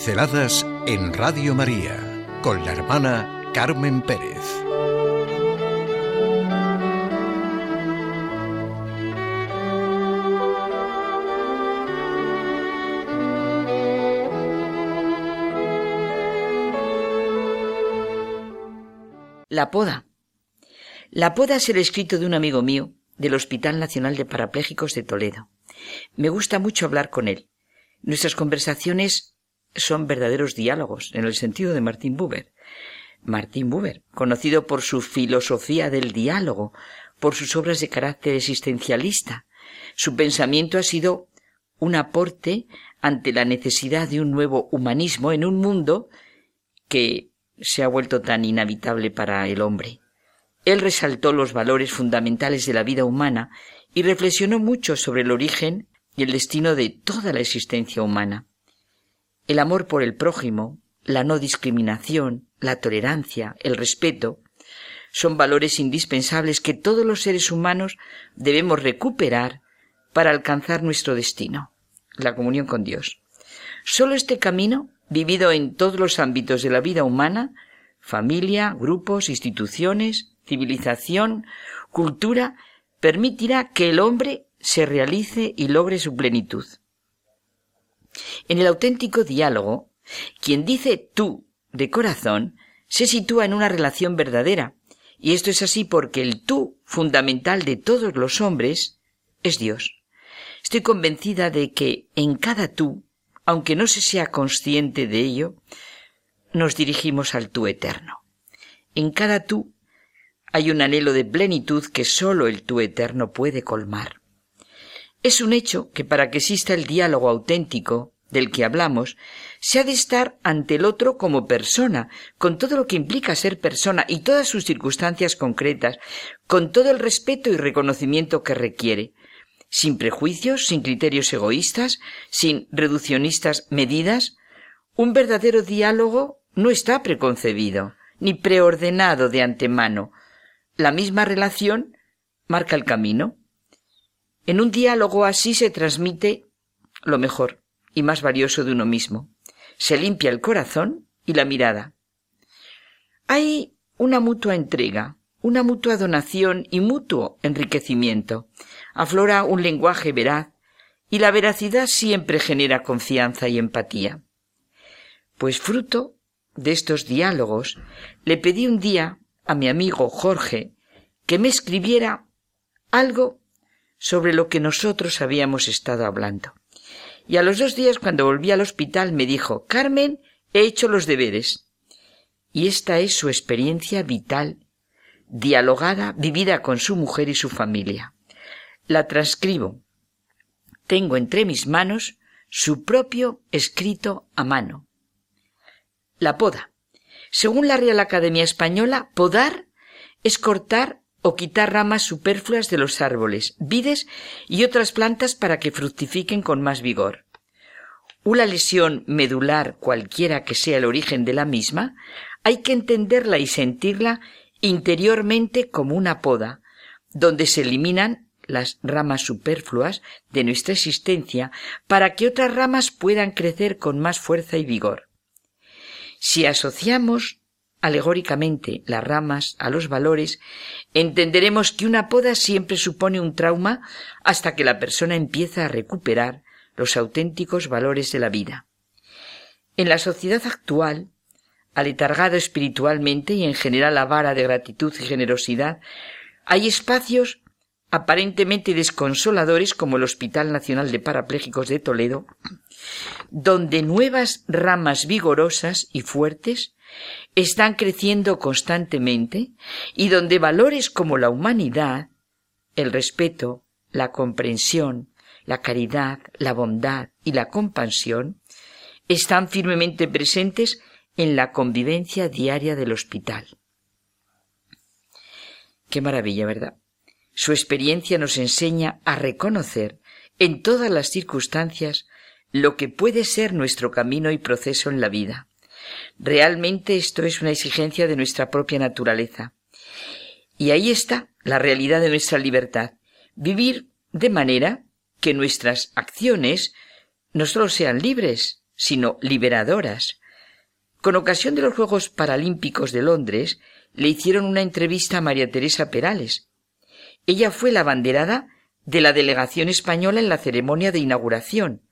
Pinceladas en Radio María con la hermana Carmen Pérez. La poda. La poda es el escrito de un amigo mío del Hospital Nacional de Parapléjicos de Toledo. Me gusta mucho hablar con él. Nuestras conversaciones son verdaderos diálogos, en el sentido de Martín Buber. Martín Buber, conocido por su filosofía del diálogo, por sus obras de carácter existencialista. Su pensamiento ha sido un aporte ante la necesidad de un nuevo humanismo en un mundo que se ha vuelto tan inhabitable para el hombre. Él resaltó los valores fundamentales de la vida humana y reflexionó mucho sobre el origen y el destino de toda la existencia humana. El amor por el prójimo, la no discriminación, la tolerancia, el respeto, son valores indispensables que todos los seres humanos debemos recuperar para alcanzar nuestro destino, la comunión con Dios. Solo este camino, vivido en todos los ámbitos de la vida humana, familia, grupos, instituciones, civilización, cultura, permitirá que el hombre se realice y logre su plenitud. En el auténtico diálogo, quien dice tú de corazón se sitúa en una relación verdadera, y esto es así porque el tú fundamental de todos los hombres es Dios. Estoy convencida de que en cada tú, aunque no se sea consciente de ello, nos dirigimos al tú eterno. En cada tú hay un anhelo de plenitud que sólo el tú eterno puede colmar. Es un hecho que para que exista el diálogo auténtico del que hablamos, se ha de estar ante el otro como persona, con todo lo que implica ser persona y todas sus circunstancias concretas, con todo el respeto y reconocimiento que requiere, sin prejuicios, sin criterios egoístas, sin reduccionistas medidas. Un verdadero diálogo no está preconcebido, ni preordenado de antemano. La misma relación marca el camino. En un diálogo así se transmite lo mejor y más valioso de uno mismo. Se limpia el corazón y la mirada. Hay una mutua entrega, una mutua donación y mutuo enriquecimiento. Aflora un lenguaje veraz y la veracidad siempre genera confianza y empatía. Pues fruto de estos diálogos le pedí un día a mi amigo Jorge que me escribiera algo sobre lo que nosotros habíamos estado hablando. Y a los dos días, cuando volví al hospital, me dijo Carmen, he hecho los deberes. Y esta es su experiencia vital, dialogada, vivida con su mujer y su familia. La transcribo. Tengo entre mis manos su propio escrito a mano. La poda. Según la Real Academia Española, podar es cortar o quitar ramas superfluas de los árboles, vides y otras plantas para que fructifiquen con más vigor. Una lesión medular, cualquiera que sea el origen de la misma, hay que entenderla y sentirla interiormente como una poda, donde se eliminan las ramas superfluas de nuestra existencia para que otras ramas puedan crecer con más fuerza y vigor. Si asociamos alegóricamente las ramas a los valores, entenderemos que una poda siempre supone un trauma hasta que la persona empieza a recuperar los auténticos valores de la vida. En la sociedad actual, aletargada espiritualmente y en general avara de gratitud y generosidad, hay espacios aparentemente desconsoladores como el Hospital Nacional de Parapléjicos de Toledo, donde nuevas ramas vigorosas y fuertes están creciendo constantemente y donde valores como la humanidad, el respeto, la comprensión, la caridad, la bondad y la compasión están firmemente presentes en la convivencia diaria del hospital. Qué maravilla, ¿verdad? Su experiencia nos enseña a reconocer en todas las circunstancias lo que puede ser nuestro camino y proceso en la vida. Realmente esto es una exigencia de nuestra propia naturaleza. Y ahí está la realidad de nuestra libertad. Vivir de manera que nuestras acciones no solo sean libres, sino liberadoras. Con ocasión de los Juegos Paralímpicos de Londres, le hicieron una entrevista a María Teresa Perales. Ella fue la banderada de la delegación española en la ceremonia de inauguración,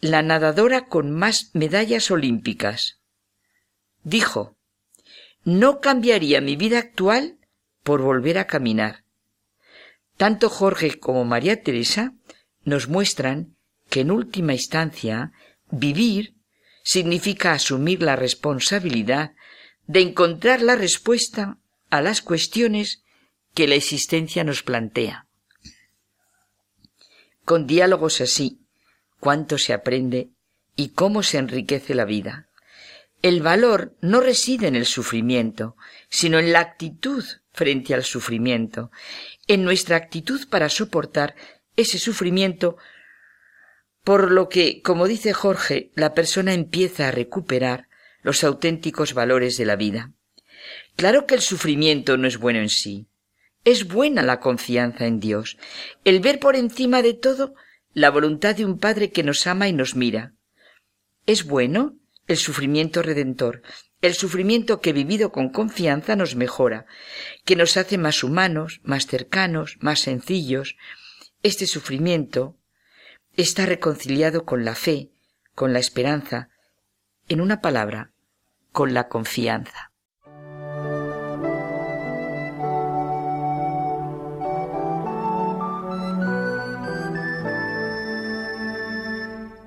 la nadadora con más medallas olímpicas. Dijo, no cambiaría mi vida actual por volver a caminar. Tanto Jorge como María Teresa nos muestran que en última instancia vivir significa asumir la responsabilidad de encontrar la respuesta a las cuestiones que la existencia nos plantea. Con diálogos así, cuánto se aprende y cómo se enriquece la vida. El valor no reside en el sufrimiento, sino en la actitud frente al sufrimiento, en nuestra actitud para soportar ese sufrimiento, por lo que, como dice Jorge, la persona empieza a recuperar los auténticos valores de la vida. Claro que el sufrimiento no es bueno en sí. Es buena la confianza en Dios, el ver por encima de todo la voluntad de un Padre que nos ama y nos mira. Es bueno el sufrimiento redentor, el sufrimiento que vivido con confianza nos mejora, que nos hace más humanos, más cercanos, más sencillos. Este sufrimiento está reconciliado con la fe, con la esperanza, en una palabra, con la confianza.